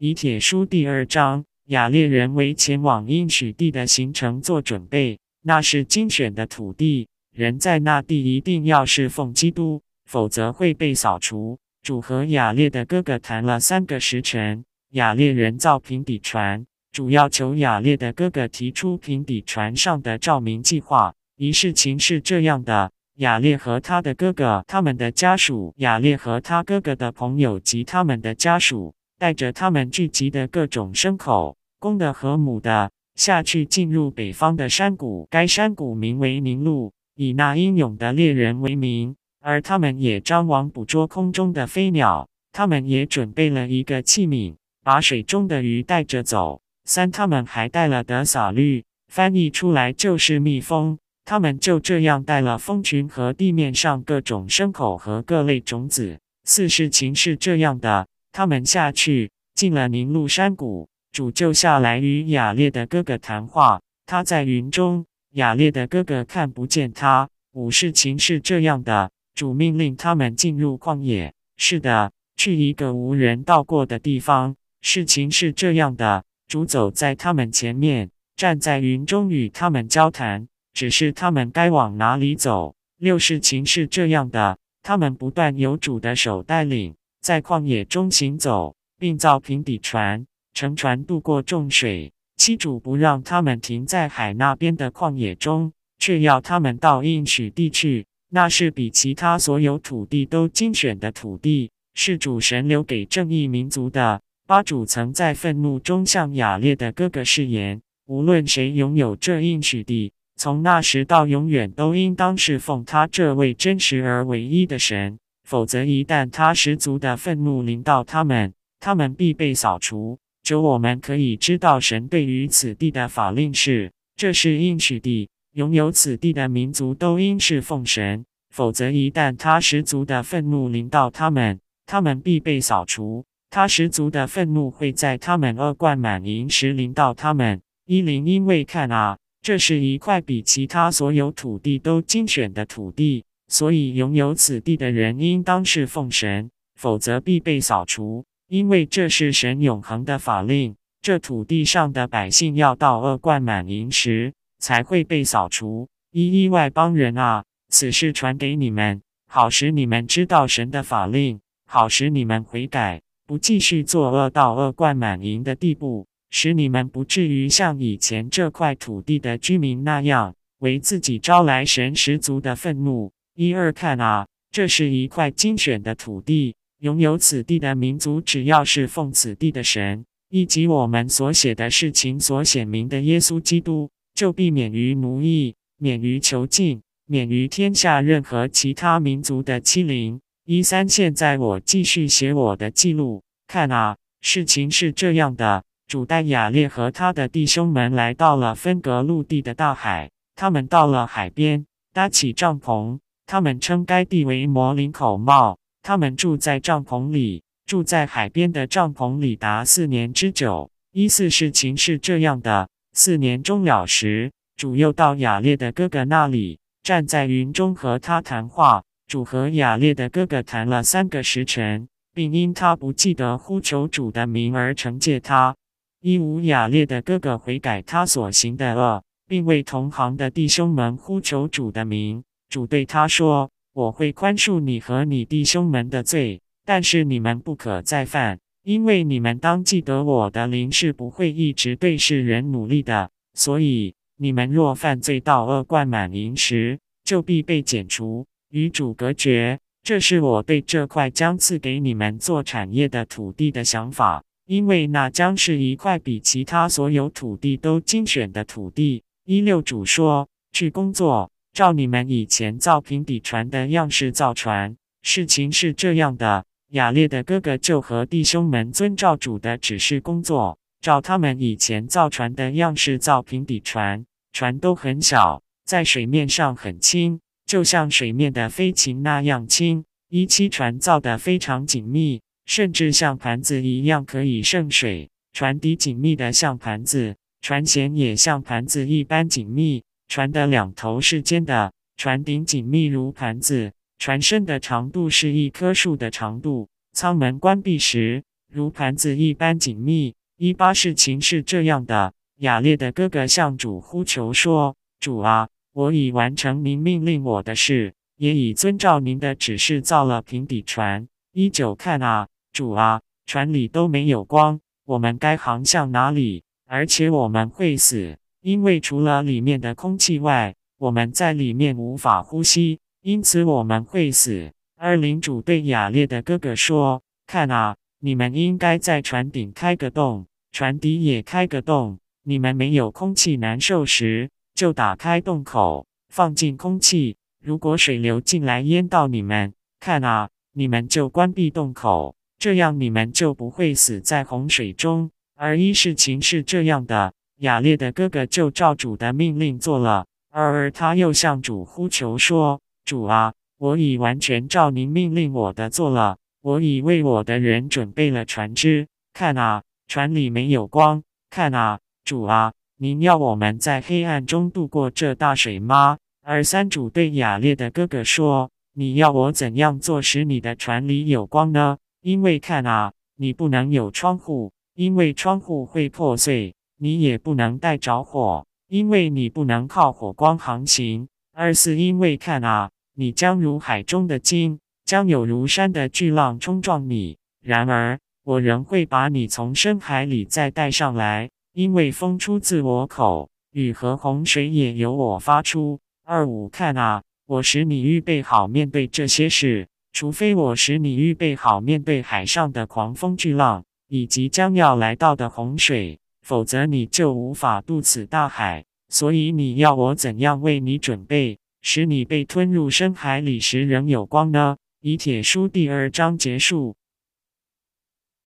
以铁书第二章，雅列人为前往应许地的行程做准备。那是精选的土地，人在那地一定要侍奉基督，否则会被扫除。主和雅列的哥哥谈了三个时辰，雅列人造平底船，主要求雅列的哥哥提出平底船上的照明计划。一事情是这样的：雅列和他的哥哥、他们的家属，雅列和他哥哥的朋友及他们的家属。带着他们聚集的各种牲口，公的和母的，下去进入北方的山谷。该山谷名为宁路，以那英勇的猎人为名。而他们也张网捕捉空中的飞鸟。他们也准备了一个器皿，把水中的鱼带着走。三，他们还带了德撒律，翻译出来就是蜜蜂。他们就这样带了蜂群和地面上各种牲口和各类种子。四，事情是这样的。他们下去，进了宁路山谷。主就下来与雅烈的哥哥谈话。他在云中，雅烈的哥哥看不见他。五事情是这样的：主命令他们进入旷野，是的，去一个无人到过的地方。事情是这样的：主走在他们前面，站在云中与他们交谈，只是他们该往哪里走。六事情是这样的：他们不断由主的手带领。在旷野中行走，并造平底船，乘船渡过众水。七主不让他们停在海那边的旷野中，却要他们到应许地去。那是比其他所有土地都精选的土地，是主神留给正义民族的。八主曾在愤怒中向雅列的哥哥誓言：无论谁拥有这应许地，从那时到永远都应当侍奉他这位真实而唯一的神。否则，一旦他十足的愤怒临到他们，他们必被扫除。就我们可以知道，神对于此地的法令是：这是应许地，拥有此地的民族都应是奉神。否则，一旦他十足的愤怒临到他们，他们必被扫除。他十足的愤怒会在他们恶贯满盈时临到他们。一零，因为看啊，这是一块比其他所有土地都精选的土地。所以，拥有此地的人应当是奉神，否则必被扫除。因为这是神永恒的法令。这土地上的百姓要到恶贯满盈时，才会被扫除。一一外邦人啊，此事传给你们，好使你们知道神的法令，好使你们悔改，不继续作恶到恶贯满盈的地步，使你们不至于像以前这块土地的居民那样，为自己招来神十足的愤怒。一二看啊，这是一块精选的土地，拥有此地的民族，只要是奉此地的神，以及我们所写的事情所显明的耶稣基督，就避免于奴役，免于囚禁，免于天下任何其他民族的欺凌。一三，现在我继续写我的记录。看啊，事情是这样的：主带雅列和他的弟兄们来到了分隔陆地的大海，他们到了海边，搭起帐篷。他们称该地为摩林口帽。他们住在帐篷里，住在海边的帐篷里达四年之久。一四事情是这样的：四年终了时，主又到雅烈的哥哥那里，站在云中和他谈话。主和雅烈的哥哥谈了三个时辰，并因他不记得呼求主的名而惩戒他。一五雅烈的哥哥悔改他所行的恶，并为同行的弟兄们呼求主的名。主对他说：“我会宽恕你和你弟兄们的罪，但是你们不可再犯，因为你们当记得我的灵是不会一直对世人努力的。所以你们若犯罪到恶贯满盈时，就必被剪除，与主隔绝。这是我对这块将赐给你们做产业的土地的想法，因为那将是一块比其他所有土地都精选的土地。”一六主说：“去工作。”照你们以前造平底船的样式造船，事情是这样的：雅列的哥哥就和弟兄们遵照主的指示工作，照他们以前造船的样式造平底船。船都很小，在水面上很轻，就像水面的飞禽那样轻。一期船造得非常紧密，甚至像盘子一样可以盛水。船底紧密的像盘子，船舷也像盘子一般紧密。船的两头是尖的，船顶紧密如盘子，船身的长度是一棵树的长度。舱门关闭时，如盘子一般紧密。一八事情是这样的，雅烈的哥哥向主呼求说：“主啊，我已完成您命令我的事，也已遵照您的指示造了平底船。依旧看啊，主啊，船里都没有光，我们该航向哪里？而且我们会死，因为除了里面的空气外，我们在里面无法呼吸，因此我们会死。”二领主对雅烈的哥哥说：“看啊，你们应该在船顶开个洞，船底也开个洞。你们没有空气难受时，就打开洞口，放进空气。如果水流进来淹到你们，看啊，你们就关闭洞口，这样你们就不会死在洪水中。而一事情是这样的，雅烈的哥哥就照主的命令做了。而他又向主呼求说：主啊。”我已完全照您命令我的做了。我已为我的人准备了船只。看啊，船里没有光。看啊，主啊，您要我们在黑暗中度过这大水吗？而三主对雅烈的哥哥说：“你要我怎样做使你的船里有光呢？因为看啊，你不能有窗户，因为窗户会破碎；你也不能带着火，因为你不能靠火光航行。二是因为看啊。”你将如海中的鲸，将有如山的巨浪冲撞你。然而，我仍会把你从深海里再带上来，因为风出自我口，雨和洪水也由我发出。二五看啊，我使你预备好面对这些事，除非我使你预备好面对海上的狂风巨浪以及将要来到的洪水，否则你就无法渡此大海。所以你要我怎样为你准备？使你被吞入深海里时仍有光呢？以铁书第二章结束。